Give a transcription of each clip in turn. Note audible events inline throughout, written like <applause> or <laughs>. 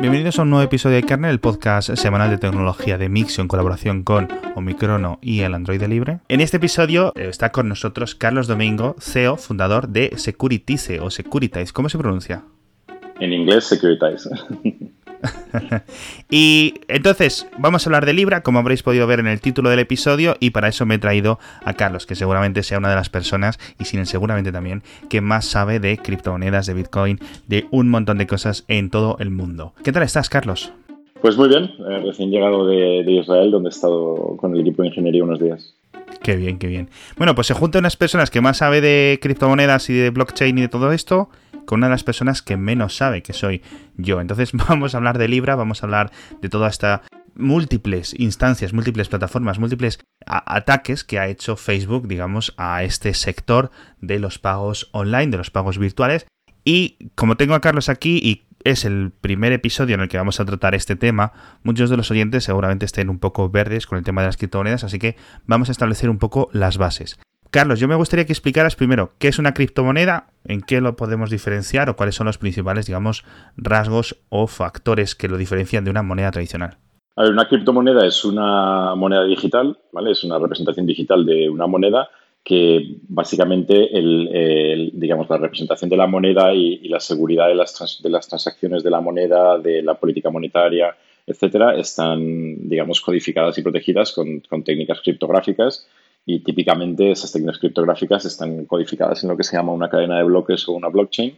Bienvenidos a un nuevo episodio de Kernel, el podcast semanal de tecnología de Mixio en colaboración con Omicrono y el Android Libre. En este episodio eh, está con nosotros Carlos Domingo, CEO, fundador de Securitize o Securitize. ¿Cómo se pronuncia? En inglés, Securitize. <laughs> <laughs> y entonces, vamos a hablar de Libra, como habréis podido ver en el título del episodio, y para eso me he traído a Carlos, que seguramente sea una de las personas, y sin él seguramente también, que más sabe de criptomonedas, de Bitcoin, de un montón de cosas en todo el mundo. ¿Qué tal estás, Carlos? Pues muy bien, eh, recién llegado de, Israel, donde he estado con el equipo de ingeniería unos días. Qué bien, qué bien. Bueno, pues se juntan unas personas que más sabe de criptomonedas y de blockchain y de todo esto, con una de las personas que menos sabe, que soy yo. Entonces <laughs> vamos a hablar de Libra, vamos a hablar de toda esta múltiples instancias, múltiples plataformas, múltiples ataques que ha hecho Facebook, digamos, a este sector de los pagos online, de los pagos virtuales. Y como tengo a Carlos aquí y es el primer episodio en el que vamos a tratar este tema, muchos de los oyentes seguramente estén un poco verdes con el tema de las criptomonedas, así que vamos a establecer un poco las bases. Carlos, yo me gustaría que explicaras primero qué es una criptomoneda, en qué lo podemos diferenciar o cuáles son los principales, digamos, rasgos o factores que lo diferencian de una moneda tradicional. A ver, una criptomoneda es una moneda digital, ¿vale? Es una representación digital de una moneda que básicamente el, digamos, la representación de la moneda y, la seguridad de las, de las transacciones de la moneda, de la política monetaria, etcétera, están, digamos, codificadas y protegidas con, con técnicas criptográficas y típicamente esas técnicas criptográficas están codificadas en lo que se llama una cadena de bloques o una blockchain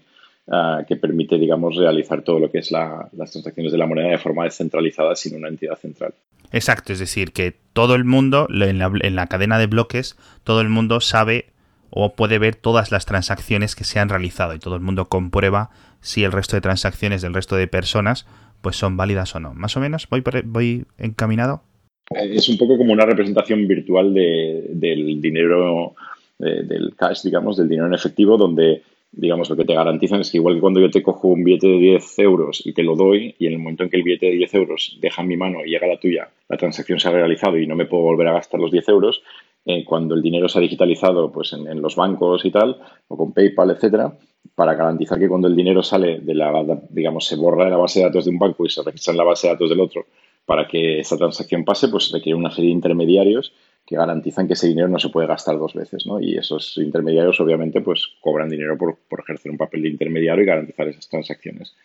ah, que permite, digamos, realizar todo lo que es las transacciones de la moneda de forma descentralizada sin una entidad central. Exacto, es decir, que todo el mundo, en la, en la cadena de bloques, todo el mundo sabe o puede ver todas las transacciones que se han realizado y todo el mundo comprueba si el resto de transacciones del resto de personas pues son válidas o no. Más o menos, voy, voy encaminado. Es un poco como una representación virtual del dinero, del cash, digamos, del dinero en efectivo, donde, digamos, lo que te garantizan es que igual que cuando yo te cojo un billete de 10 euros y te lo doy, y en el momento en que el billete de 10 euros deja en mi mano y llega a la tuya, la transacción se ha realizado y no me puedo volver a gastar los 10 euros, eh, cuando el dinero se ha digitalizado pues en, en, los bancos y tal, o con PayPal, etcétera, para garantizar que cuando el dinero sale de la, digamos, se borra de la base de datos de un banco y se registra en la base de datos del otro, para que esa transacción pase, pues requiere una serie de intermediarios que garantizan que ese dinero no se puede gastar dos veces, ¿no? Y esos intermediarios, obviamente, pues cobran dinero por, ejercer un papel de intermediario y garantizar esas transacciones.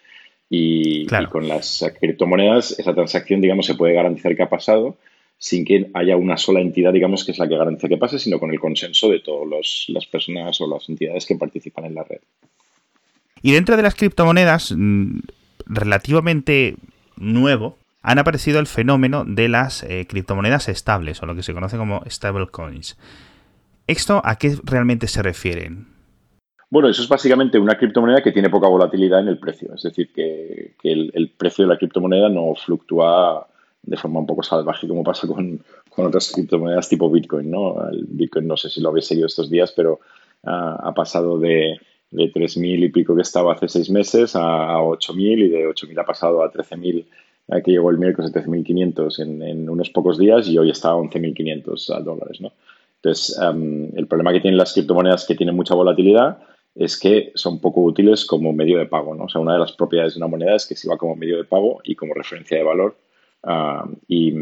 Y, con las criptomonedas, esa transacción, digamos, se puede garantizar que ha pasado sin que haya una sola entidad, digamos, que es la que garantiza que pase, sino con el consenso de todas las personas o las entidades que participan en la red. Y dentro de las criptomonedas, mm, relativamente nuevo, han aparecido el fenómeno de las eh, criptomonedas estables, o lo que se conoce como stablecoins. ¿Esto a qué realmente se refieren? Bueno, eso es básicamente una criptomoneda que tiene poca volatilidad en el precio. Es decir, que, el, precio de la criptomoneda no fluctúa de forma un poco salvaje como pasa con, otras criptomonedas tipo Bitcoin. ¿no? El Bitcoin no sé si lo habéis seguido estos días, pero ah, ha pasado de, de 3.000 y pico que estaba hace seis meses a, a 8.000 y de 8.000 ha pasado a 13.000 que llegó el miércoles a 13.500 en, unos pocos días y hoy está a 11.500 dólares. ¿no? Entonces, em, el problema que tienen las criptomonedas que tienen mucha volatilidad es que son poco útiles como medio de pago. ¿no? O sea, una de las propiedades de una moneda es que se va como medio de pago y como referencia de valor. y,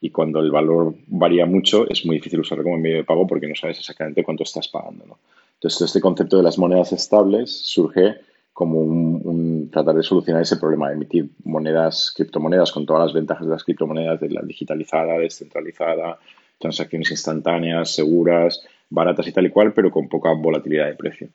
y, cuando el valor varía mucho, es muy difícil usarlo como medio de pago porque no sabes exactamente cuánto estás pagando. ¿no? Entonces, este concepto de las monedas estables surge como un, tratar de solucionar ese problema, de emitir monedas, criptomonedas con todas las ventajas de las criptomonedas, de la digitalizada, descentralizada, transacciones instantáneas, seguras, baratas y tal y cual, pero con poca volatilidad de precio.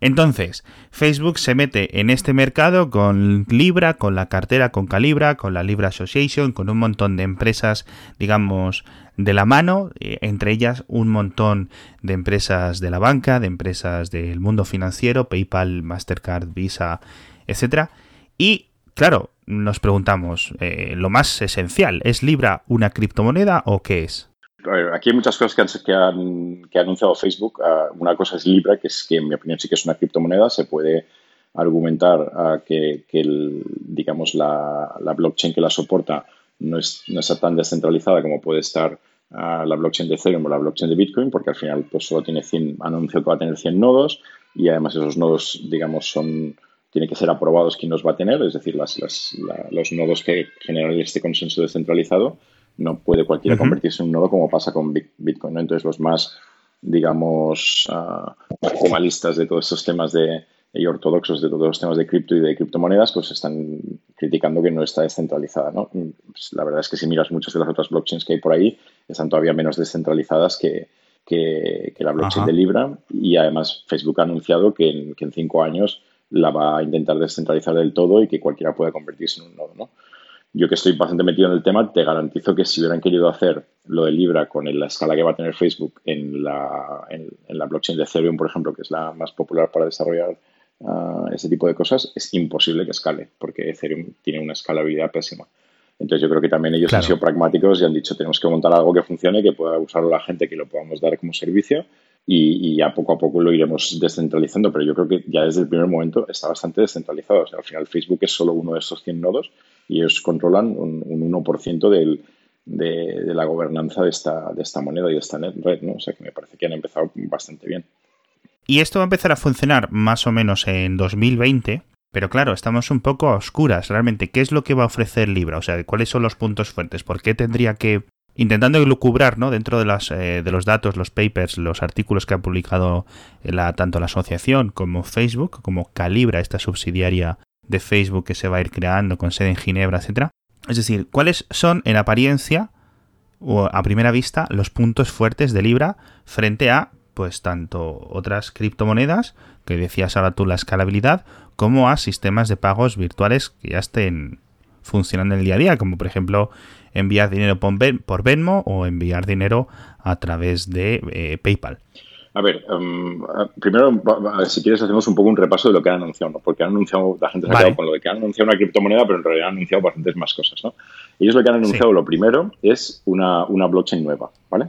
Entonces, Facebook se mete en este mercado con Libra, con la cartera con Calibra, con la Libra Association, con un montón de empresas, digamos, de la mano, eh, entre ellas un montón de empresas de la banca, de empresas del mundo financiero, PayPal, Mastercard, Visa, etcétera. Y claro, nos preguntamos, eh, lo más esencial, ¿es Libra una criptomoneda o qué es? Aquí hay muchas cosas que, ha anunciado Facebook. Ah, una cosa es Libra, que es que en mi opinión sí que es una criptomoneda. Se puede argumentar ah, que, digamos, la, blockchain que la soporta no, es, está tan descentralizada como puede estar ah, la blockchain de Ethereum o la blockchain de Bitcoin, porque al final pues, solo tiene 100, han anunciado que va a tener 100 nodos y además esos nodos, digamos, son tiene que ser aprobados quién los va a tener, es decir, las, los nodos que generan este consenso descentralizado, no puede cualquiera convertirse en un nodo como pasa con Bitcoin. ¿no? Entonces, los más, digamos, uh, de todos estos temas de, y ortodoxos de todos los temas de cripto y de criptomonedas, pues están criticando que no está descentralizada. ¿no? Pues, la verdad es que si miras muchas de las otras blockchains que hay por ahí, están todavía menos descentralizadas que, que, la blockchain de Libra y además Facebook ha anunciado que en, que en, cinco años la va a intentar descentralizar del todo y que cualquiera pueda convertirse en un nodo. ¿no? Yo que estoy bastante metido en el tema, te garantizo que si hubieran querido hacer lo de Libra con la escala que va a tener Facebook en la, en, la blockchain de Ethereum, por ejemplo, que es la más popular para desarrollar uh, ese tipo de cosas, es imposible que escale, porque Ethereum tiene una escalabilidad pésima. Entonces yo creo que también ellos han sido pragmáticos y han dicho tenemos que montar algo que funcione, que pueda usarlo la gente, que lo podamos dar como servicio y, ya poco a poco lo iremos descentralizando. Pero yo creo que ya desde el primer momento está bastante descentralizado. O sea, al final Facebook es solo uno de esos 100 nodos y ellos controlan un, 1% del, de, la gobernanza de esta, de esta moneda y de esta red. ¿no? O sea que me parece que han empezado bastante bien. Y esto va a empezar a funcionar más o menos en 2020, pero claro, estamos un poco a oscuras. Realmente, ¿qué es lo que va a ofrecer Libra? O sea, ¿cuáles son los puntos fuertes? ¿Por qué tendría que intentando lucubrar ¿no? dentro de, las, eh, de los datos, los papers, los artículos que ha publicado tanto la asociación como Facebook, como Calibra, esta subsidiaria de Facebook que se va a ir creando con sede en Ginebra, etcétera. Es decir, ¿cuáles son en apariencia o a primera vista los puntos fuertes de Libra frente a pues tanto otras criptomonedas, que decías ahora tú la escalabilidad, como a sistemas de pagos virtuales que ya estén funcionando en el día a día, como por ejemplo enviar dinero por Venmo o enviar dinero a través de eh, PayPal. A ver, em, primero, si quieres, hacemos un poco un repaso de lo que han anunciado, ¿no? Porque han anunciado, la gente se ha quedado con lo de que han anunciado una criptomoneda, pero en realidad han anunciado bastantes más cosas, ¿no? Ellos lo que han anunciado, lo primero, es una, una blockchain nueva, ¿vale?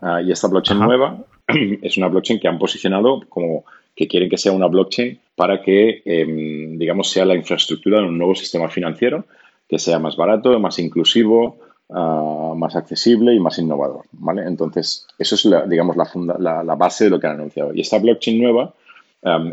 Ah, y esta blockchain nueva <clears throat> es una blockchain que han posicionado como que quieren que sea una blockchain para que, em, digamos, sea la infraestructura de un nuevo sistema financiero que sea más barato, más inclusivo, ah, más accesible y más innovador, ¿vale? Entonces, eso es, la, digamos, la, la, base de lo que han anunciado. Y esta blockchain nueva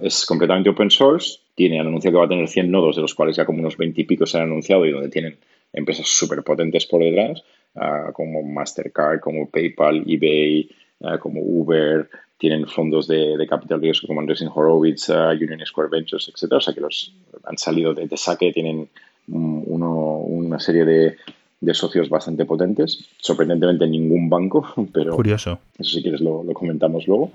es completamente open source, tiene, han anunciado que va a tener 100 nodos, de los cuales ya como unos 20 y pico se han anunciado y donde tienen empresas súper potentes por detrás, ah, como Mastercard, como PayPal, eBay, eh, como Uber, tienen fondos de, capital riesgo como Andreessen Horowitz, Union Square Ventures, etc. O sea que los han salido de, saque, tienen una serie de, socios bastante potentes. Sorprendentemente ningún banco, <laughs> pero Curioso. eso si quieres lo, comentamos luego.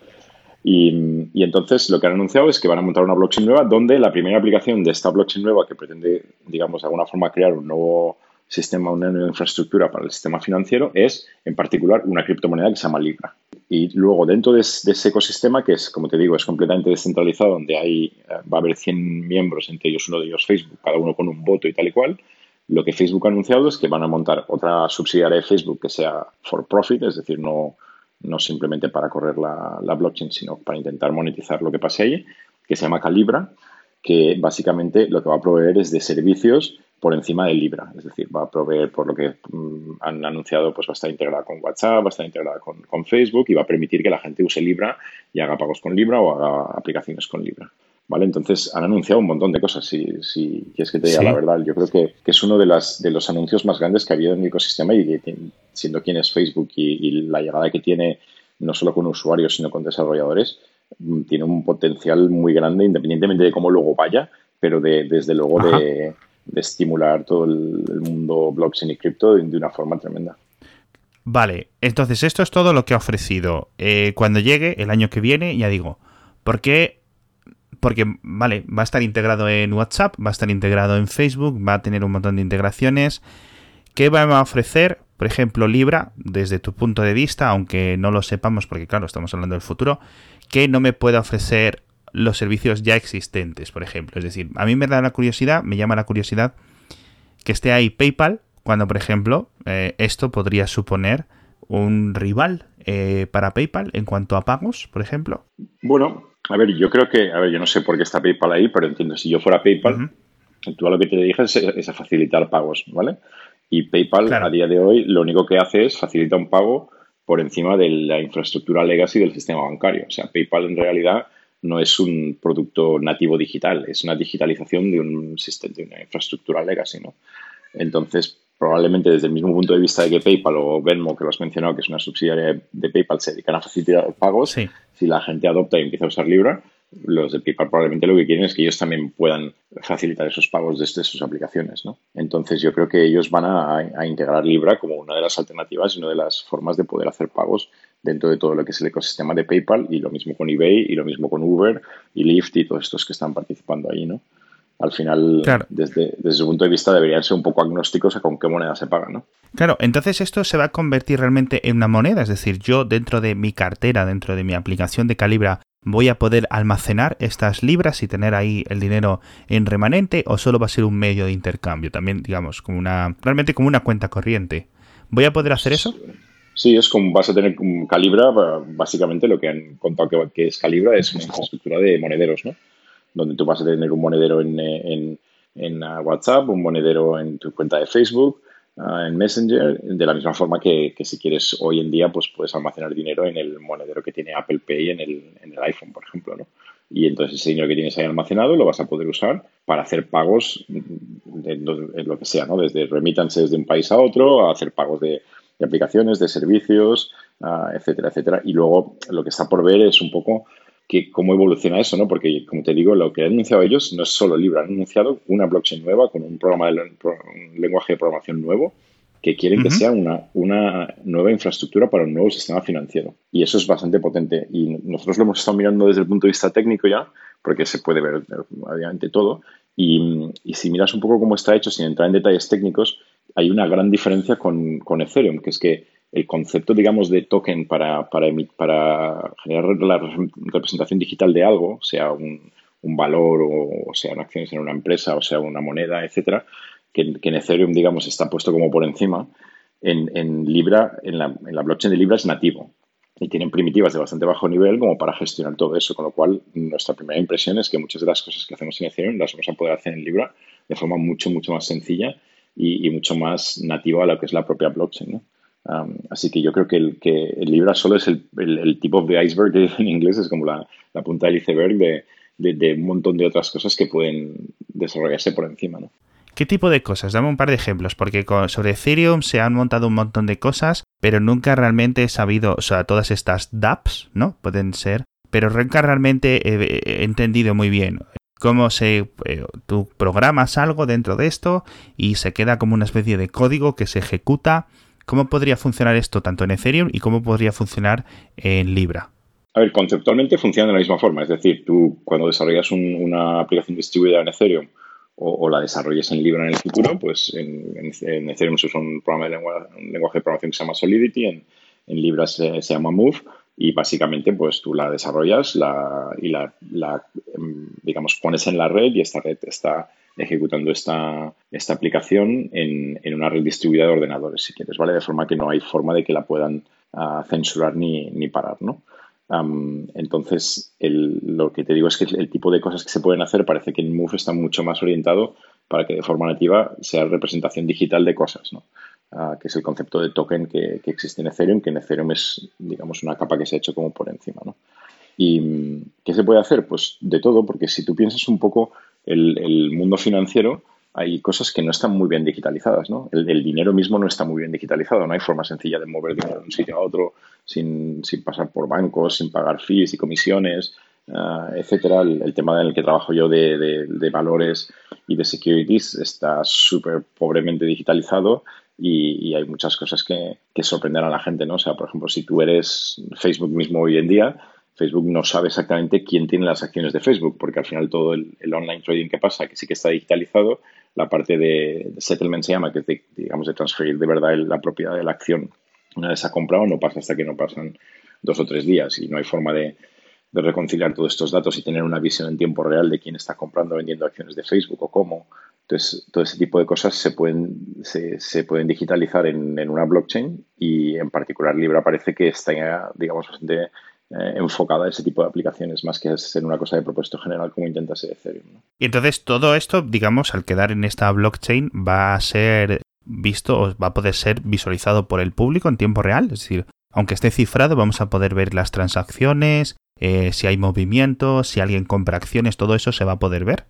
Y, y, entonces lo que han anunciado es que van a montar una blockchain nueva donde la primera aplicación de esta blockchain nueva que pretende, digamos, de alguna forma crear un nuevo sistema, una nueva infraestructura para el sistema financiero es, en particular, una criptomoneda que se llama Libra. Y luego, dentro de, ese ecosistema, que es, como te digo, es completamente descentralizado, donde hay, eh, va a haber 100 miembros, entre ellos uno de ellos Facebook, cada uno con un voto y tal y cual, lo que Facebook ha anunciado es que van a montar otra subsidiaria de Facebook que sea for profit, es decir, no, no simplemente para correr la, blockchain, sino para intentar monetizar lo que pase ahí, que se llama Calibra, que básicamente lo que va a proveer es de servicios por encima de Libra. Es decir, va a proveer, por lo que mm, han anunciado, pues va a estar integrada con WhatsApp, va a estar integrada con, Facebook y va a permitir que la gente use Libra y haga pagos con Libra o haga aplicaciones con Libra. ¿Vale? Entonces han anunciado un montón de cosas, si, si quieres que te diga la verdad. Yo creo que, es uno de, las, de los anuncios más grandes que ha habido en el ecosistema y siendo quien es Facebook y, la llegada que tiene no solo con usuarios, sino con desarrolladores, mm, tiene un potencial muy grande, independientemente de cómo luego vaya, pero de, desde luego de, de estimular todo el, mundo blockchain y cripto de, una forma tremenda. Vale, entonces esto es todo lo que ha ofrecido. Eh, cuando llegue el año que viene, ya digo, ¿por qué? Porque, vale, va a estar integrado en WhatsApp, va a estar integrado en Facebook, va a tener un montón de integraciones. ¿Qué va a ofrecer, por ejemplo, Libra, desde tu punto de vista, aunque no lo sepamos, porque claro, estamos hablando del futuro, ¿qué no me puede ofrecer los servicios ya existentes, por ejemplo. Es decir, a mí me da la curiosidad, me llama la curiosidad que esté ahí PayPal, cuando, por ejemplo, eh, esto podría suponer un rival eh, para PayPal en cuanto a pagos, por ejemplo. Bueno, a ver, yo creo que, a ver, yo no sé por qué está PayPal ahí, pero entiendo, si yo fuera PayPal, tú a lo que te dije es, a facilitar pagos, ¿vale? Y PayPal a día de hoy lo único que hace es facilitar un pago por encima de la infraestructura legacy del sistema bancario. O sea, PayPal en realidad no es un producto nativo digital, es una digitalización de un de una infraestructura legacy, ¿no? Entonces, probablemente desde el mismo punto de vista de que PayPal o Venmo, que lo has mencionado, que es una subsidiaria de PayPal, se dedican a facilitar pagos, si la gente adopta y empieza a usar Libra, los de PayPal probablemente lo que quieren es que ellos también puedan facilitar esos pagos desde sus aplicaciones. ¿no? Entonces yo creo que ellos van a, integrar Libra como una de las alternativas y una de las formas de poder hacer pagos dentro de todo lo que es el ecosistema de PayPal y lo mismo con eBay y lo mismo con Uber y Lyft y todos estos que están participando ahí. ¿no? Al final, desde, desde su punto de vista, deberían ser un poco agnósticos a con qué moneda se paga. ¿no? Claro, entonces esto se va a convertir realmente en una moneda, es decir, yo dentro de mi cartera, dentro de mi aplicación de Calibra, voy a poder almacenar estas libras y tener ahí el dinero en remanente o solo va a ser un medio de intercambio, también digamos como una realmente como una cuenta corriente. ¿Voy a poder hacer eso? Sí, es como vas a tener Calibra, básicamente lo que han contado que, es Calibra es una infraestructura de monederos, ¿no? Donde tú vas a tener un monedero en, en, en WhatsApp, un monedero en tu cuenta de Facebook, en Messenger, de la misma forma que, si quieres hoy en día, pues puedes almacenar dinero en el monedero que tiene Apple Pay en el, en el iPhone, por ejemplo, ¿no? Y entonces ese dinero que tienes ahí almacenado lo vas a poder usar para hacer pagos de, lo que sea, ¿no? Desde remittances de un país a otro, a hacer pagos de, aplicaciones, de servicios, ah, etcétera, etcétera. Y luego lo que está por ver es un poco que cómo evoluciona eso, ¿no? Porque, como te digo, lo que han anunciado ellos no es solo Libra, han anunciado una blockchain nueva con un programa de un lenguaje de programación nuevo que quieren que sea una, una nueva infraestructura para un nuevo sistema financiero. Y eso es bastante potente. Y nosotros lo hemos estado mirando desde el punto de vista técnico ya, porque se puede ver obviamente todo. Y, y si miras un poco cómo está hecho, sin entrar en detalles técnicos, hay una gran diferencia con, con Ethereum, que es que el concepto, digamos, de token para, para, para generar la representación digital de algo, sea un, un valor o, sea sean acciones en una empresa o sea una moneda, etcétera, que, en Ethereum, digamos, está puesto como por encima, en, en Libra, en la, en la blockchain de Libra es nativo y tienen primitivas de bastante bajo nivel como para gestionar todo eso, con lo cual nuestra primera impresión es que muchas de las cosas que hacemos en Ethereum las vamos a poder hacer en Libra de forma mucho, mucho más sencilla y, y mucho más nativa a lo que es la propia blockchain. ¿no? Así que yo creo que el, que el Libra solo es el, el, tip of the iceberg, que <laughs> en inglés es como la, punta del iceberg de, de, un montón de otras cosas que pueden desarrollarse por encima. ¿no? ¿Qué tipo de cosas? Dame un par de ejemplos, porque sobre Ethereum se han montado un montón de cosas, pero nunca realmente he sabido, o sea, todas estas dApps, ¿no? Pueden ser, pero nunca realmente he, entendido muy bien cómo se eh, tú programas algo dentro de esto y se queda como una especie de código que se ejecuta ¿Cómo podría funcionar esto tanto en Ethereum y cómo podría funcionar en Libra? A ver, conceptualmente funciona de la misma forma. Es decir, tú cuando desarrollas una aplicación distribuida en Ethereum o, la desarrolles en Libra en el futuro, pues en, Ethereum se usa un, programa de un lenguaje de programación que se llama Solidity, en, Libra se, llama Move y básicamente pues tú la desarrollas la, y la, la, em, digamos, pones en la red y esta red está ejecutando esta, esta aplicación en, en, una red distribuida de ordenadores, si quieres, ¿vale? De forma que no hay forma de que la puedan ah, censurar ni, ni, parar, ¿no? entonces, lo que te digo es que el tipo de cosas que se pueden hacer parece que en Move está mucho más orientado para que de forma nativa sea representación digital de cosas, ¿no? Ah, que es el concepto de token que, que, existe en Ethereum, que en Ethereum es, digamos, una capa que se ha hecho como por encima, ¿no? ¿Y qué se puede hacer? Pues de todo, porque si tú piensas un poco el, mundo financiero, hay cosas que no están muy bien digitalizadas, ¿no? El, dinero mismo no está muy bien digitalizado, no hay forma sencilla de mover dinero de un sitio a otro sin, pasar por bancos, sin pagar fees y comisiones, uh, etcétera. El, tema en el que trabajo yo de, valores y de securities está súper pobremente digitalizado y, hay muchas cosas que, que sorprenden a la gente, ¿no? O sea, por ejemplo, si tú eres Facebook mismo hoy en día, Facebook no sabe exactamente quién tiene las acciones de Facebook, porque al final todo el, online trading que pasa, que sí que está digitalizado, la parte de, settlement se llama, que es de, digamos de transferir de verdad la propiedad de la acción. Una vez ha comprado, no pasa hasta que no pasan dos o tres días y no hay forma de, reconciliar todos estos datos y tener una visión en tiempo real de quién está comprando o vendiendo acciones de Facebook o cómo. Entonces, todo ese tipo de cosas se pueden, se, pueden digitalizar en, una blockchain y en particular Libra parece que está, digamos, bastante eh, enfocada a ese tipo de aplicaciones, más que ser una cosa de propósito general como intenta ser Ethereum. Y entonces todo esto, digamos, al quedar en esta blockchain, va a ser visto o va a poder ser visualizado por el público en tiempo real. Es decir, aunque esté cifrado, vamos a poder ver las transacciones, eh, si hay movimiento, si alguien compra acciones, todo eso se va a poder ver.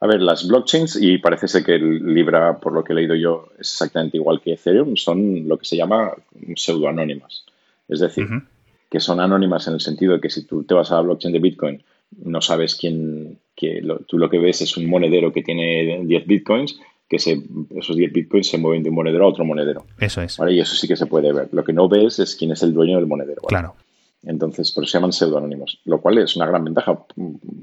A ver, las blockchains, y parece ser que el Libra, por lo que he leído yo, es exactamente igual que Ethereum, son lo que se llama pseudoanónimas. Es decir, que son anónimas en el sentido de que si tú te vas a la blockchain de Bitcoin, no sabes quién, que tú lo que ves es un monedero que tiene 10 Bitcoins, que esos 10 Bitcoins se mueven de un monedero a otro monedero. Eso es. Y eso sí que se puede ver. Lo que no ves es quién es el dueño del monedero. Claro. Entonces, por eso se llaman pseudoanónimos, lo cual es una gran ventaja,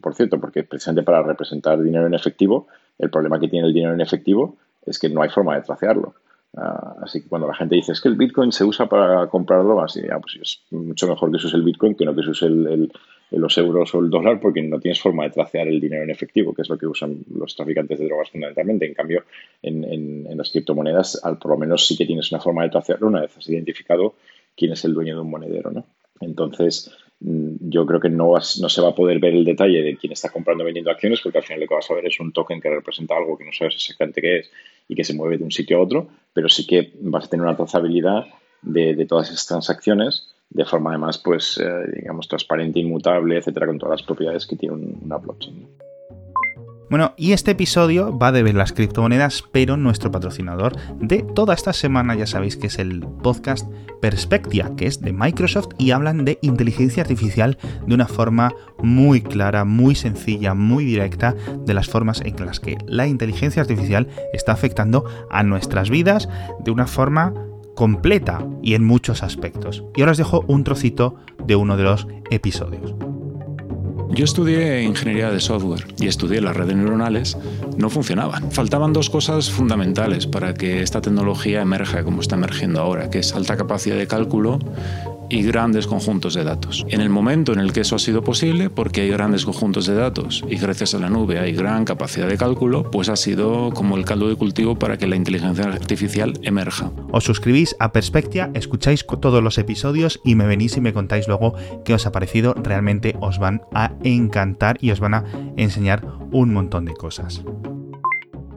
por cierto, porque precisamente para representar dinero en efectivo, el problema que tiene el dinero en efectivo es que no hay forma de tracearlo. Ah, así que cuando la gente dice es que el Bitcoin se usa para comprarlo, así, ah, pues es mucho mejor que se use el Bitcoin que no que se use el, los euros o el dólar porque no tienes forma de tracear el dinero en efectivo, que es lo que usan los traficantes de drogas fundamentalmente. En cambio, en, en las criptomonedas, al, por lo menos sí que tienes una forma de tracearlo una vez has identificado quién es el dueño de un monedero, ¿no? Entonces, yo creo que no, no se va a poder ver el detalle de quién está comprando o vendiendo acciones, porque al final lo que vas a ver es un token que representa algo que no sabes exactamente qué es y que se mueve de un sitio a otro, pero sí que vas a tener una trazabilidad de, todas esas transacciones de forma además, pues, eh, digamos, transparente, inmutable, etcétera, con todas las propiedades que tiene una blockchain. Bueno, y este episodio va de ver las criptomonedas, pero nuestro patrocinador de toda esta semana ya sabéis que es el podcast Perspectia, que es de Microsoft y hablan de inteligencia artificial de una forma muy clara, muy sencilla, muy directa, de las formas en las que la inteligencia artificial está afectando a nuestras vidas de una forma completa y en muchos aspectos. Y ahora os dejo un trocito de uno de los episodios. Yo estudié ingeniería de software y estudié las redes neuronales, no funcionaban. Faltaban dos cosas fundamentales para que esta tecnología emerja como está emergiendo ahora, que es alta capacidad de cálculo y grandes conjuntos de datos. En el momento en el que eso ha sido posible, porque hay grandes conjuntos de datos y gracias a la nube hay gran capacidad de cálculo, pues ha sido como el caldo de cultivo para que la inteligencia artificial emerja. Os suscribís a Perspectia, escucháis todos los episodios y me venís y me contáis luego qué os ha parecido. Realmente os van a encantar y os van a enseñar un montón de cosas.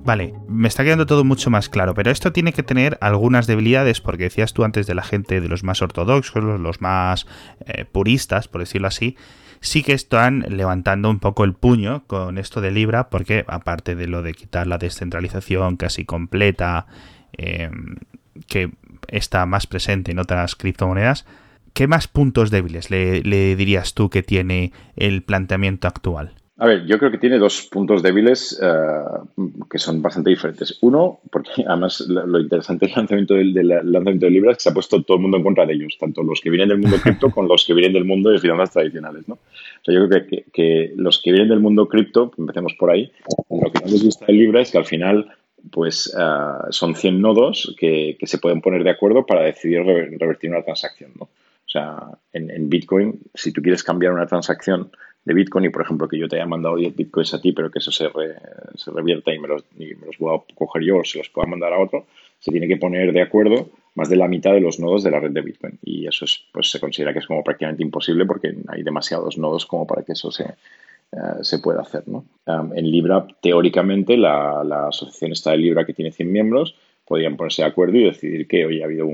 Vale, me está quedando todo mucho más claro, pero esto tiene que tener algunas debilidades, porque decías tú antes de la gente, de los más ortodoxos, los más eh, puristas, por decirlo así, sí que están levantando un poco el puño con esto de Libra, porque aparte de lo de quitar la descentralización casi completa, em, que está más presente en otras criptomonedas, ¿qué más puntos débiles le dirías tú que tiene el planteamiento actual? A ver, yo creo que tiene dos puntos débiles eh, que son bastante diferentes. Uno, porque <laughs> además lo interesante del lanzamiento del, lanzamiento de Libra es que se ha puesto todo el mundo en contra de ellos, tanto los que vienen del mundo cripto <laughs> con los que vienen del mundo de finanzas tradicionales. ¿no? O sea, yo creo que, los que vienen del mundo cripto, empecemos por ahí, lo que no les gusta de Libra es que al final pues eh, son 100 nodos que, se pueden poner de acuerdo para decidir revertir una transacción. ¿no? O sea, en, en Bitcoin, si tú quieres cambiar una transacción de Bitcoin y, por ejemplo, que yo te haya mandado 10 Bitcoins a ti, pero que eso se, se revierta y me, los, y me los voy a coger yo o se los pueda mandar a otro, se tiene que poner de acuerdo más de la mitad de los nodos de la red de Bitcoin. Y eso es, pues se considera que es como prácticamente imposible porque hay demasiados nodos como para que eso se, eh, se pueda hacer. ¿no? en Libra, teóricamente, la, la, asociación está de Libra que tiene 100 miembros, podrían ponerse de acuerdo y decidir que hoy ha habido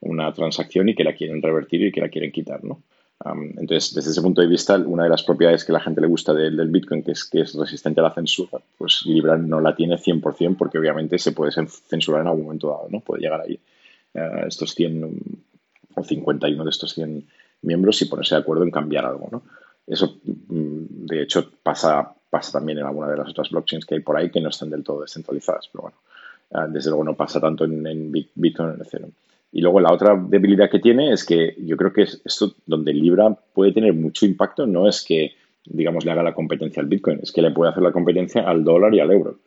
una transacción y que la quieren revertir y que la quieren quitar. ¿no? Entonces, desde ese punto de vista, una de las propiedades que la gente le gusta del, Bitcoin, que es que es resistente a la censura, pues Libra no la tiene 100% porque obviamente se puede censurar en algún momento dado, ¿no? Puede llegar ahí uh, estos 100 o 51 de estos 100 miembros y ponerse de acuerdo en cambiar algo, ¿no? Eso, mm, de hecho, pasa, pasa también en alguna de las otras blockchains que hay por ahí que no están del todo descentralizadas, pero bueno, ah, desde luego no pasa tanto en, en Bitcoin en Ethereum. Y luego la otra debilidad que tiene es que yo creo que esto donde Libra puede tener mucho impacto no es que, digamos, le haga la competencia al Bitcoin, es que le puede hacer la competencia al dólar y al euro.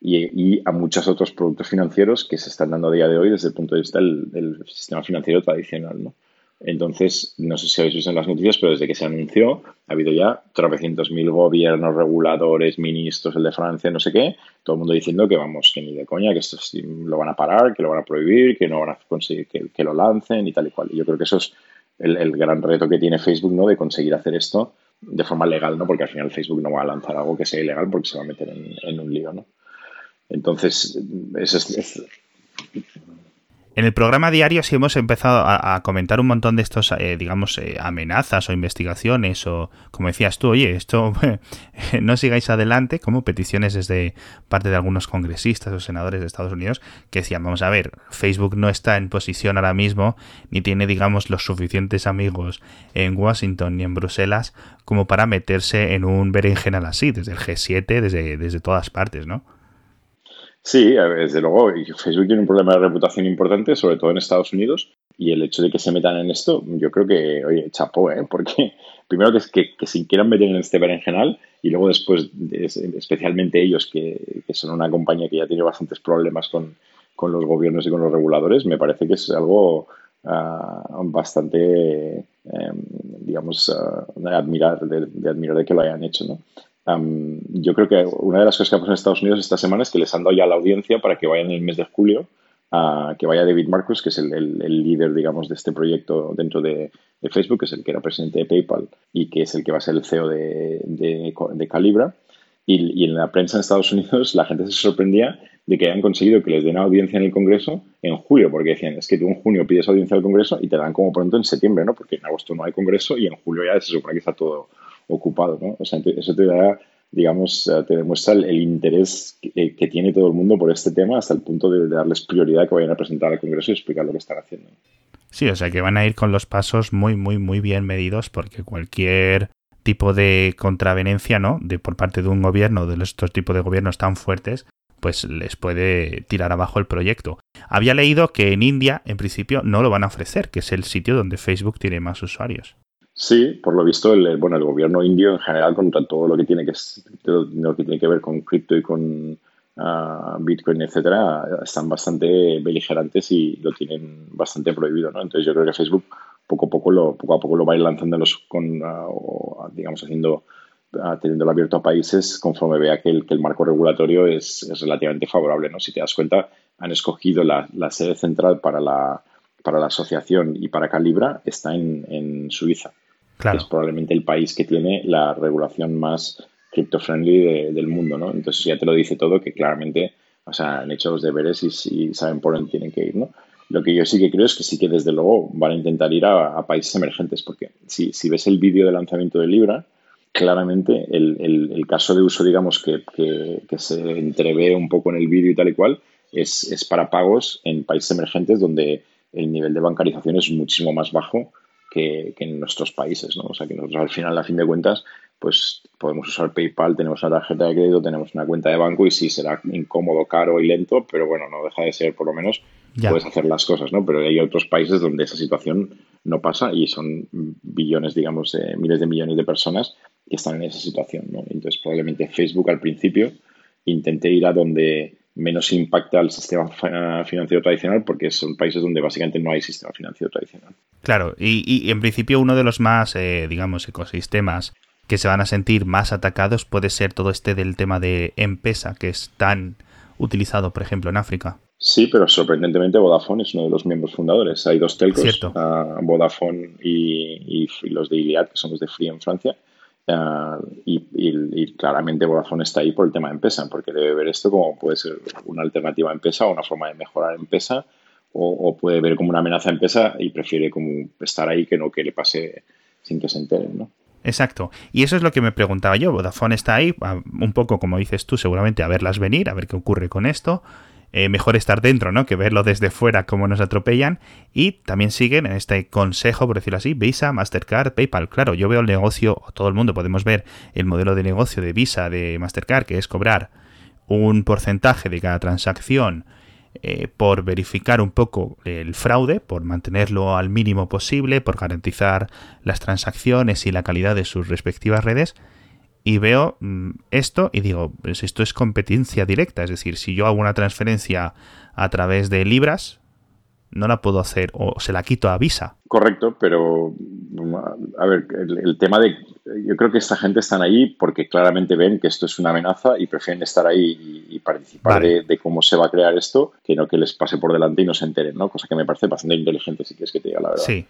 Y, a muchos otros productos financieros que se están dando a día de hoy desde el punto de vista del, del sistema financiero tradicional. ¿no? Entonces, no sé si habéis visto en las noticias, pero desde que se anunció, ha habido ya tropecientos mil gobiernos, reguladores, ministros, el de Francia, no sé qué, todo el mundo diciendo que vamos, que ni de coña, que esto lo van a parar, que lo van a prohibir, que no van a conseguir que, lo lancen y tal y cual. Y yo creo que eso es el, gran reto que tiene Facebook, ¿no? De conseguir hacer esto de forma legal, ¿no? Porque al final Facebook no va a lanzar algo que sea ilegal porque se va a meter en, un lío, ¿no? Entonces, eso es En el programa diario sí hemos empezado a, comentar un montón de estos, eh, digamos, eh, amenazas o investigaciones o, como decías tú, oye, esto <laughs> no sigáis adelante, como peticiones desde parte de algunos congresistas o senadores de Estados Unidos que decían, vamos a ver, Facebook no está en posición ahora mismo ni tiene, digamos, los suficientes amigos en Washington ni en Bruselas como para meterse en un berenjenal así, desde el G7, desde, desde todas partes, ¿no? Sí, desde luego, Facebook tiene un problema de reputación importante, sobre todo en Estados Unidos, y el hecho de que se metan en esto, yo creo que, oye, chapó, ¿eh? Porque <laughs> primero que, que, que si quieran meter en este berenjenal y luego después, especialmente ellos, que, son una compañía que ya tiene bastantes problemas con, los gobiernos y con los reguladores, me parece que es algo ah, bastante, em, digamos, ah, de, admirar, de, de, admirar de que lo hayan hecho, ¿no? Yo creo que una de las cosas que ha pasado en Estados Unidos esta semana es que les han dado ya la audiencia para que vayan en el mes de julio, a que vaya David Marcus, que es el, líder, digamos, de este proyecto dentro de, Facebook, que es el que era presidente de PayPal y que es el que va a ser el CEO de, de, Calibra. Y, y, en la prensa en Estados Unidos la gente se sorprendía de que hayan conseguido que les den audiencia en el Congreso en julio, porque decían, es que tú en junio pides audiencia al Congreso y te dan como pronto en septiembre, ¿no? Porque en agosto no hay Congreso y en julio ya se supone que está todo ocupado, ¿no? O sea, eso te da, digamos, eh, te demuestra el, interés que, tiene todo el mundo por este tema hasta el punto de, darles prioridad que vayan a presentar al Congreso y explicar lo que están haciendo. Sí, o sea que van a ir con los pasos muy, muy, muy bien medidos porque cualquier tipo de contravenencia, ¿no? De por parte de un gobierno, de estos tipos de gobiernos tan fuertes, pues les puede tirar abajo el proyecto. Había leído que en India, en principio, no lo van a ofrecer, que es el sitio donde Facebook tiene más usuarios. Sí, por lo visto, el, bueno, el gobierno indio en general, contra todo lo que tiene que, lo que, tiene que ver con cripto y con ah, Bitcoin, etcétera, están bastante beligerantes y lo tienen bastante prohibido, ¿no? Entonces yo creo que Facebook poco a poco lo, poco a poco lo va a ir lanzando con, uh, digamos, haciendo, uh, teniéndolo abierto a países conforme vea que el, que el marco regulatorio es, es, relativamente favorable, ¿no? Si te das cuenta, han escogido la, la sede central para la, para la asociación y para Calibra está en, en Suiza es probablemente el país que tiene la regulación más crypto-friendly del mundo, ¿no? Entonces ya te lo dice todo que claramente, o sea, han hecho los deberes y, saben por dónde tienen que ir, ¿no? Lo que yo sí que creo es que sí que desde luego van a intentar ir a, países emergentes, porque si, ves el vídeo de lanzamiento de Libra, claramente el, caso de uso, digamos, que, se entrevé un poco en el vídeo y tal y cual, es para pagos en países emergentes donde el nivel de bancarización es muchísimo más bajo que, en nuestros países, ¿no? O sea, que nosotros al final, a fin de cuentas, pues podemos usar PayPal, tenemos una tarjeta de crédito, tenemos una cuenta de banco y sí, será incómodo, caro y lento, pero bueno, no deja de ser, por lo menos, puedes hacer las cosas, ¿no? Pero hay otros países donde esa situación no pasa y son billones, digamos, miles de millones de personas que están en esa situación, ¿no? Entonces, probablemente Facebook al principio intente ir a donde menos impacta al sistema financiero tradicional porque son países donde básicamente no hay sistema financiero tradicional. Claro, y, en principio uno de los más, eh, digamos, ecosistemas que se van a sentir más atacados puede ser todo este del tema de M-Pesa, que es tan utilizado, por ejemplo, en África. Sí, pero sorprendentemente Vodafone es uno de los miembros fundadores. Hay dos telcos, uh, Vodafone y, y, los de Iliad, que son los de Free en Francia, Y, claramente Vodafone está ahí por el tema de empresa, porque debe ver esto como puede ser una alternativa a empresa o una forma de mejorar empresa, o, o puede ver como una amenaza a empresa y prefiere como estar ahí que no que le pase sin que se enteren, ¿no? Exacto. Y eso es lo que me preguntaba yo. Vodafone está ahí, un poco como dices tú, seguramente a verlas venir, a ver qué ocurre con esto. Eh, mejor estar dentro, ¿no? Que verlo desde fuera, cómo nos atropellan. Y también siguen en este consejo, por decirlo así, Visa, Mastercard, PayPal. Claro, yo veo el negocio, todo el mundo podemos ver el modelo de negocio de Visa, de Mastercard, que es cobrar un porcentaje de cada transacción eh, por verificar un poco el fraude, por mantenerlo al mínimo posible, por garantizar las transacciones y la calidad de sus respectivas redes y veo mm, esto y digo, pues esto es competencia directa, es decir, si yo hago una transferencia a través de libras, no la puedo hacer o se la quito a Visa. Correcto, pero a ver, el, tema de yo creo que esta gente están ahí porque claramente ven que esto es una amenaza y prefieren estar ahí y, participar de, cómo se va a crear esto que no que les pase por delante y no se enteren, ¿no? Cosa que me parece bastante inteligente si quieres que te diga la verdad. Sí.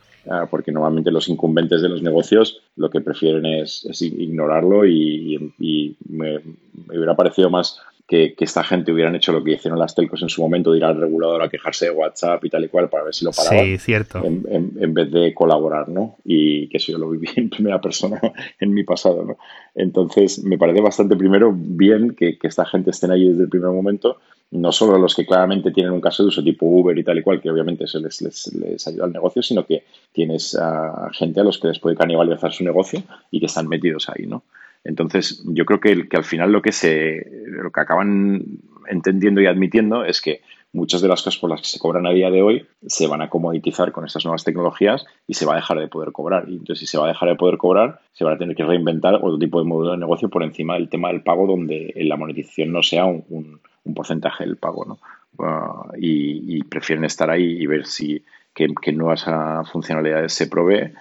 Porque normalmente los incumbentes de los negocios lo que prefieren es, ignorarlo y, me, hubiera parecido más que, esta gente hubieran hecho lo que hicieron las telcos en su momento, de ir al regulador a quejarse de WhatsApp y tal y cual para ver si lo paraban. Sí, cierto. En, vez de colaborar, ¿no? Y que eso yo lo viví <laughs> en primera persona en mi pasado, ¿no? Entonces, me parece bastante, primero, bien que, esta gente estén ahí desde el primer momento, no solo los que claramente tienen un caso de uso tipo Uber y tal y cual, que obviamente se les, les, ayuda al negocio, sino que tienes a gente a los que les puede canibalizar su negocio y que están metidos ahí, ¿no? Entonces, yo creo que, al final lo que, se, lo que acaban entendiendo y admitiendo es que muchas de las cosas por las que se cobran a día de hoy se van a comoditizar con estas nuevas tecnologías y se va a dejar de poder cobrar. Y entonces, si se va a dejar de poder cobrar, se van a tener que reinventar otro tipo de modelo de negocio por encima del tema del pago, donde la monetización no sea un, porcentaje del pago. ¿no? Ah, y, prefieren estar ahí y ver si qué nuevas ah, funcionalidades se provee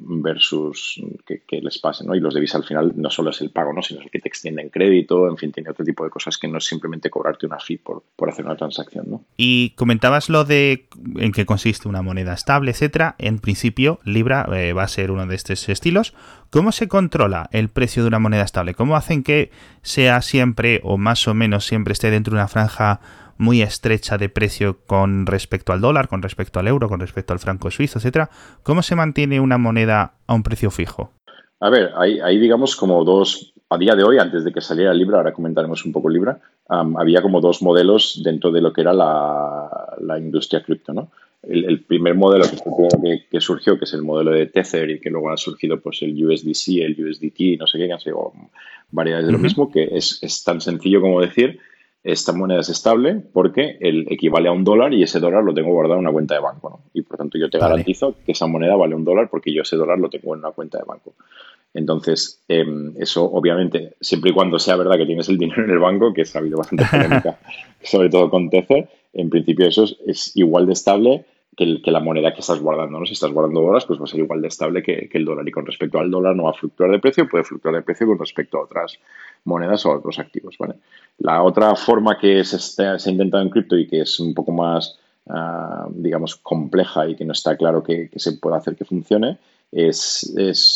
versus que, les pase, ¿no? Y los Visa al final no solo es el pago, ¿no? Sino el que te extienden crédito, en fin, tiene otro tipo de cosas que no es simplemente cobrarte una fee por, por hacer una transacción, ¿no? Y comentabas lo de en qué consiste una moneda estable, etcétera. En principio, Libra eh, va a ser uno de estos estilos. ¿Cómo se controla el precio de una moneda estable? ¿Cómo hacen que sea siempre o más o menos siempre esté dentro de una franja muy estrecha de precio con respecto al dólar, con respecto al euro, con respecto al franco suizo, etcétera. ¿Cómo se mantiene una moneda a un precio fijo? A ver, hay, digamos como dos, a día de hoy, antes de que saliera Libra, ahora comentaremos un poco Libra, había como dos modelos dentro de lo que era la, industria cripto, ¿no? El, primer modelo que, surgió, que es el modelo de Tether y que luego ha surgido pues el USDC, el USDT, no sé qué, que han sido variedades de lo mismo, que es, es tan sencillo como decir esta moneda es estable porque el equivale a un dólar y ese dólar lo tengo guardado en una cuenta de banco. ¿no? Y por tanto yo te garantizo que esa moneda vale un dólar porque yo ese dólar lo tengo en una cuenta de banco. Entonces, em, eso obviamente, siempre y cuando sea verdad que tienes el dinero en el banco, que ha habido bastante polémica, <laughs> sobre todo con Tether, en principio eso es, igual de estable que, la moneda que estás guardando. ¿no? Si estás guardando dólares, pues va a ser igual de estable que, el dólar. Y con respecto al dólar no va a fluctuar de precio, puede fluctuar de precio con respecto a otras monedas o otros activos. ¿vale? La otra forma que se, ha intentado en cripto y que es un poco más, ah, digamos, compleja y que no está claro que, se pueda hacer que funcione es,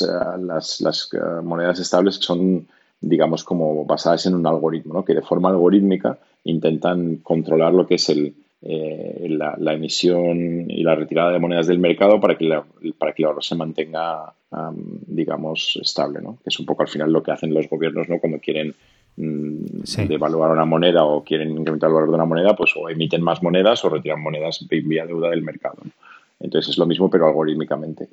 ah, las, ah, monedas estables que son, digamos, como basadas en un algoritmo, ¿no? que de forma algorítmica intentan controlar lo que es el, eh, la, emisión y la retirada de monedas del mercado para que, la, para que el oro se mantenga, digamos, estable, ¿no? Que es un poco al final lo que hacen los gobiernos, ¿no? Cuando quieren mm, devaluar una moneda o quieren incrementar el valor de una moneda, pues o emiten más monedas o retiran monedas vía deuda del mercado. Entonces es lo mismo, pero algorítmicamente.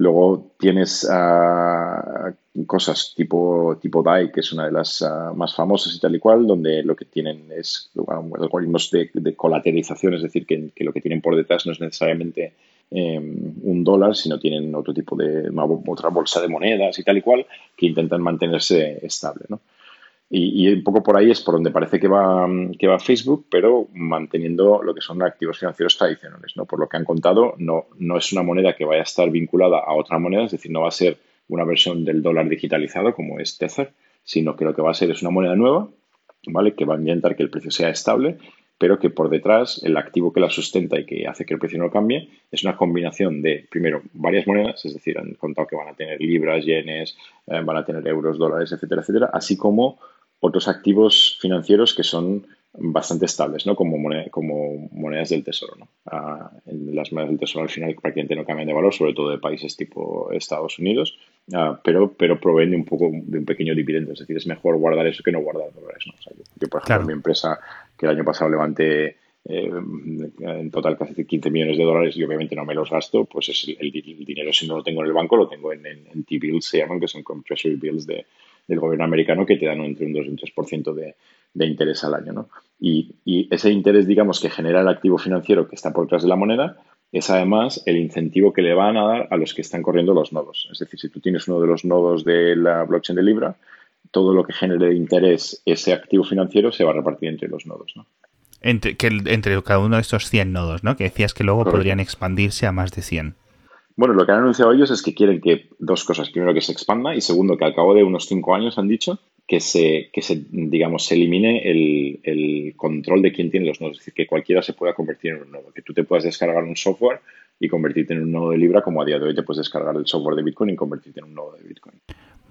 Luego tienes ah, cosas tipo, tipo DAI, que es una de las ah, más famosas y tal y cual, donde lo que tienen es algoritmos de, colateralización, es decir, que, lo que tienen por detrás no es necesariamente em, un dólar, sino tienen otro tipo de, otra bolsa de monedas y tal y cual, que intentan mantenerse estable. ¿no? Y, un poco por ahí es por donde parece que va, que va Facebook, pero manteniendo lo que son activos financieros tradicionales. ¿no? Por lo que han contado, no, no es una moneda que vaya a estar vinculada a otra moneda, es decir, no va a ser una versión del dólar digitalizado como es Tether, sino que lo que va a ser es una moneda nueva, ¿vale? que va a intentar que el precio sea estable, pero que por detrás el activo que la sustenta y que hace que el precio no cambie es una combinación de, primero, varias monedas, es decir, han contado que van a tener libras, yenes, eh, van a tener euros, dólares, etcétera, etcétera, así como otros activos financieros que son bastante estables, ¿no? Como, como monedas del tesoro, ¿no? Ah, en las monedas del tesoro al final prácticamente no cambian de valor, sobre todo de países tipo Estados Unidos, ah, pero, pero proveen de un poco de un pequeño dividendo, es decir, es mejor guardar eso que no guardar dólares, ¿no? yo, por ejemplo, en mi empresa, que el año pasado levanté eh, en total casi 15 millones de dólares y obviamente no me los gasto, pues es el, dinero si no lo tengo en el banco, lo tengo en, en, T-bills, se llaman, que son treasury bills de, del gobierno americano que te dan entre un 2 y un 3% de, de interés al año. ¿no? Y, ese interés, digamos, que genera el activo financiero que está por detrás de la moneda, es además el incentivo que le van a dar a los que están corriendo los nodos. Es decir, si tú tienes uno de los nodos de la blockchain de Libra, todo lo que genere interés ese activo financiero se va a repartir entre los nodos. ¿no? Entre, que, entre cada uno de estos 100 nodos, ¿no? Que decías que luego podrían expandirse a más de 100. Bueno, lo que han anunciado ellos es que quieren que dos cosas. Primero, que se expanda y segundo, que al cabo de unos cinco años han dicho que se, que se digamos, se elimine el, control de quién tiene los nodos. Es decir, que cualquiera se pueda convertir en un nodo. Que tú te puedas descargar un software y convertirte en un nodo de Libra, como a día de hoy te puedes descargar el software de Bitcoin y convertirte en un nodo de Bitcoin.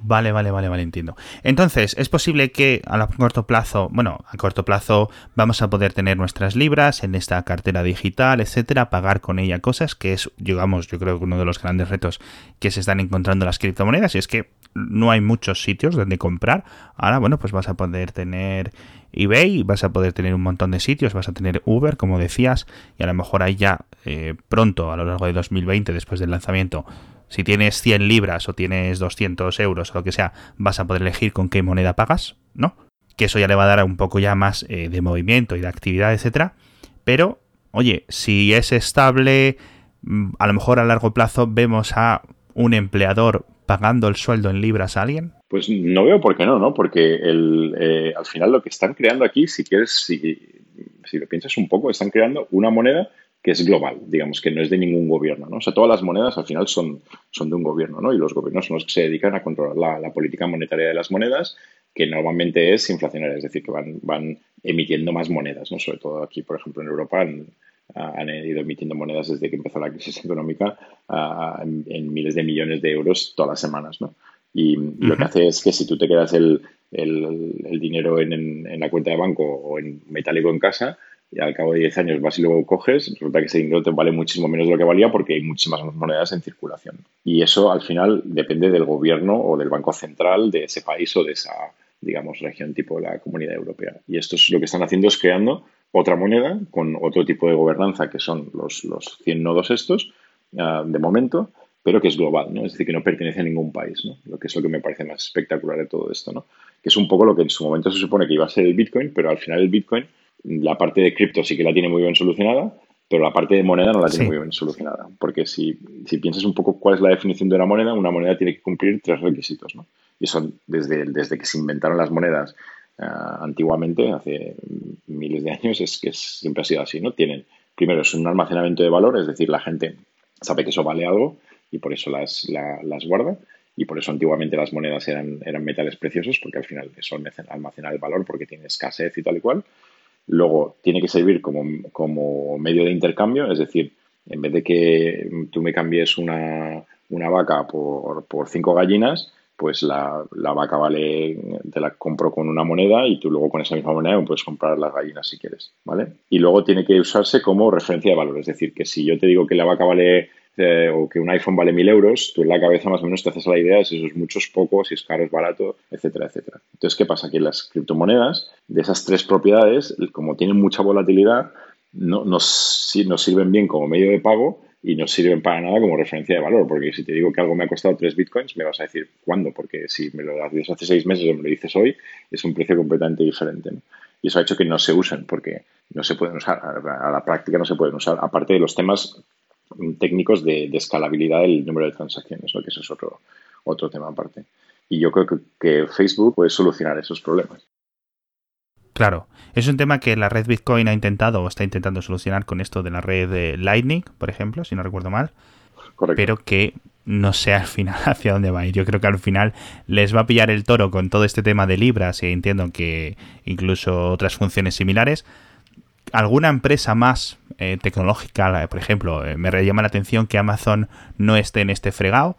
Vale, vale, vale, vale, entiendo. Entonces, es posible que a corto plazo, bueno, a corto plazo vamos a poder tener nuestras libras en esta cartera digital, etcétera, pagar con ella cosas, que es, digamos, yo creo que uno de los grandes retos que se están encontrando las criptomonedas, y es que no hay muchos sitios donde comprar. Ahora, bueno, pues vas a poder tener eBay, vas a poder tener un montón de sitios, vas a tener Uber, como decías, y a lo mejor ahí ya eh, pronto, a lo largo de 2020, después del lanzamiento, si tienes 100 libras o tienes 200 euros o lo que sea, vas a poder elegir con qué moneda pagas, ¿no? Que eso ya le va a dar un poco ya más eh, de movimiento y de actividad, etcétera. Pero, oye, si es estable, mm, a lo mejor a largo plazo vemos a un empleador pagando el sueldo en libras a alguien. Pues no veo por qué no, ¿no? Porque el, eh, al final lo que están creando aquí, si quieres, si, si lo piensas un poco, están creando una moneda que es global, digamos, que no es de ningún gobierno, ¿no? O sea, todas las monedas al final son, son de un gobierno, ¿no? Y los gobiernos son los que se dedican a controlar la, política monetaria de las monedas, que normalmente es inflacionaria, es decir, que van, van emitiendo más monedas, ¿no? Sobre todo aquí, por ejemplo, en Europa han, han ido emitiendo monedas desde que empezó la crisis económica en, miles de millones de euros todas las semanas, ¿no? Y lo que hace es que si tú te quedas el, el, dinero en, en, la cuenta de banco o en metálico en casa, y al cabo de 10 años vas y luego coges, resulta que ese dinero te vale muchísimo menos de lo que valía porque hay muchísimas monedas en circulación. Y eso al final depende del gobierno o del banco central de ese país o de esa, digamos, región tipo la comunidad europea. Y esto es lo que están haciendo es creando otra moneda con otro tipo de gobernanza que son los, los 100 nodos estos, ah, de momento, pero que es global, ¿no? Es decir, que no pertenece a ningún país, ¿no? Lo que es lo que me parece más espectacular de todo esto, ¿no? Que es un poco lo que en su momento se supone que iba a ser el Bitcoin, pero al final el Bitcoin la parte de cripto sí que la tiene muy bien solucionada, pero la parte de moneda no la tiene muy bien solucionada. Porque si, piensas un poco cuál es la definición de una moneda, una moneda tiene que cumplir tres requisitos. ¿no? Y son desde, desde que se inventaron las monedas eh, antiguamente, hace miles de años, es que siempre ha sido así. ¿no? Tienen, primero, es un almacenamiento de valor, es decir, la gente sabe que eso vale algo y por eso las, las guarda. Y por eso antiguamente las monedas eran, eran metales preciosos, porque al final eso almacena el valor porque tiene escasez y tal y cual. Luego, tiene que servir como, medio de intercambio, es decir, en vez de que tú me cambies una, vaca por, cinco gallinas, pues la, vaca vale, te la compro con una moneda y tú luego con esa misma moneda puedes comprar las gallinas si quieres, ¿vale? Y luego tiene que usarse como referencia de valor, es decir, que si yo te digo que la vaca vale o que un iPhone vale mil euros, tú en la cabeza más o menos te haces la idea de si eso es mucho, es poco, si es caro, es barato, etcétera, etcétera. Entonces, ¿qué pasa? Que las criptomonedas, de esas tres propiedades, como tienen mucha volatilidad, no, nos, nos sirven bien como medio de pago y no sirven para nada como referencia de valor, porque si te digo que algo me ha costado tres bitcoins, me vas a decir cuándo, porque si me lo das hace seis meses o me lo dices hoy, es un precio completamente diferente. Y eso ha hecho que no se usen, porque no se pueden usar, a la práctica no se pueden usar, aparte de los temas técnicos de, escalabilidad del número de transacciones, que eso es otro, otro tema aparte. Y yo creo que, Facebook puede solucionar esos problemas. Claro, es un tema que la red Bitcoin ha intentado o está intentando solucionar con esto de la red de Lightning, por ejemplo, si no recuerdo mal. Pero que no sé al final <laughs> hacia dónde va a ir. Yo creo que al final les va a pillar el toro con todo este tema de libras y entiendo que incluso otras funciones similares. ¿Alguna empresa más eh, tecnológica, por ejemplo, eh, me llama la atención que Amazon no esté en este fregado.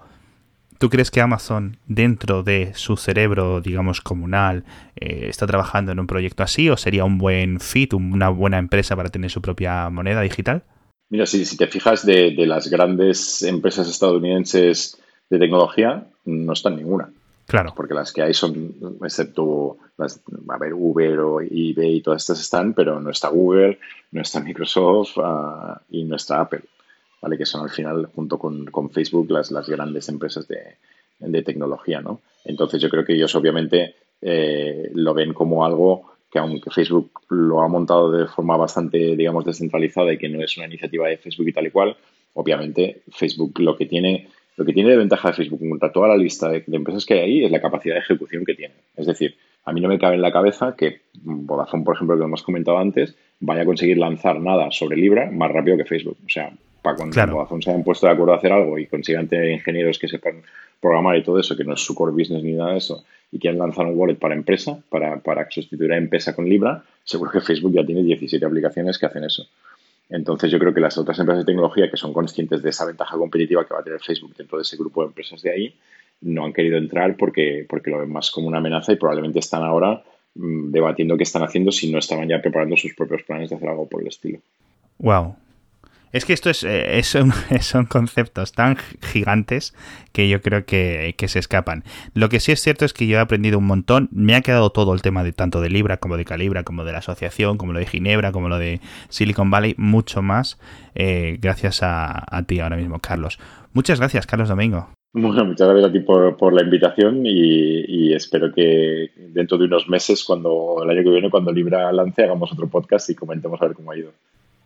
¿Tú crees que Amazon, dentro de su cerebro, digamos, comunal, eh, está trabajando en un proyecto así o sería un buen fit, una buena empresa para tener su propia moneda digital? Mira, si, te fijas de, de las grandes empresas estadounidenses de tecnología, no está ninguna. Claro. Porque las que hay son, excepto las, a ver, Uber o eBay y todas estas están, pero no está Google, no está Microsoft ah, y no está Apple, ¿vale? Que son al final, junto con, Facebook, las, las grandes empresas de, de, tecnología, ¿no? Entonces yo creo que ellos obviamente eh, lo ven como algo que aunque Facebook lo ha montado de forma bastante, digamos, descentralizada y que no es una iniciativa de Facebook y tal y cual, obviamente Facebook lo que tiene lo que tiene de ventaja de Facebook contra toda la lista de, empresas que hay ahí es la capacidad de ejecución que tiene. Es decir, a mí no me cabe en la cabeza que Vodafone, por ejemplo, que hemos comentado antes, vaya a conseguir lanzar nada sobre Libra más rápido que Facebook. O sea, para cuando Vodafone se hayan puesto de acuerdo a hacer algo y consigan tener ingenieros que sepan programar y todo eso, que no es su core business ni nada de eso, y quieran lanzar un wallet para empresa, para, para sustituir a empresa con Libra, seguro que Facebook ya tiene 17 aplicaciones que hacen eso. Entonces yo creo que las otras empresas de tecnología que son conscientes de esa ventaja competitiva que va a tener Facebook dentro de ese grupo de empresas de ahí, no han querido entrar porque, porque lo ven más como una amenaza y probablemente están ahora mm, debatiendo qué están haciendo si no estaban ya preparando sus propios planes de hacer algo por el estilo. Wow, es que esto es, eh, son, <laughs> son, conceptos tan gigantes que yo creo que, se escapan. Lo que sí es cierto es que yo he aprendido un montón. Me ha quedado todo el tema de tanto de Libra como de Calibra, como de la asociación, como lo de Ginebra, como lo de Silicon Valley, mucho más eh, gracias a, ti ahora mismo, Carlos. Muchas gracias, Carlos Domingo. Bueno, muchas gracias a ti por, la invitación y, y, espero que dentro de unos meses, cuando el año que viene, cuando Libra lance, hagamos otro podcast y comentemos a ver cómo ha ido.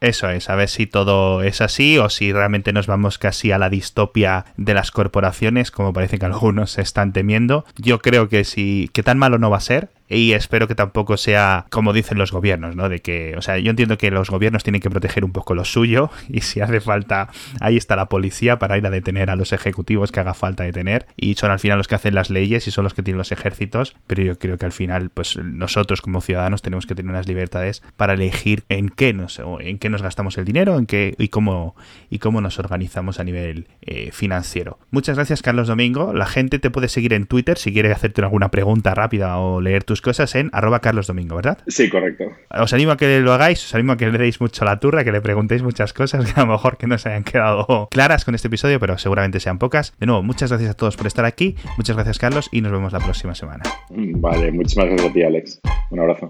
Eso es, a ver si todo es así o si realmente nos vamos casi a la distopia de las corporaciones, como parece que algunos se están temiendo. Yo creo que sí, que tan malo no va a ser y espero que tampoco sea como dicen los gobiernos, ¿no? De que, o sea, yo entiendo que los gobiernos tienen que proteger un poco lo suyo <laughs> y si hace falta, ahí está la policía para ir a detener a los ejecutivos que haga falta detener y son al final los que hacen las leyes y son los que tienen los ejércitos, pero yo creo que al final, pues nosotros como ciudadanos tenemos que tener unas libertades para elegir en qué nos, en qué nos gastamos el dinero, en qué y cómo y cómo nos organizamos a nivel eh, financiero. Muchas gracias, Carlos Domingo. La gente te puede seguir en Twitter si quiere hacerte alguna pregunta rápida o leer tus cosas en arroba Carlos Domingo, ¿verdad? Sí, correcto. Os animo a que lo hagáis, os animo a que le deis mucho la turra, que le preguntéis muchas cosas que a lo mejor que no se hayan quedado claras con este episodio, pero seguramente sean pocas. De nuevo, muchas gracias a todos por estar aquí, muchas gracias Carlos y nos vemos la próxima semana. Vale, muchísimas gracias a ti Alex. Un abrazo.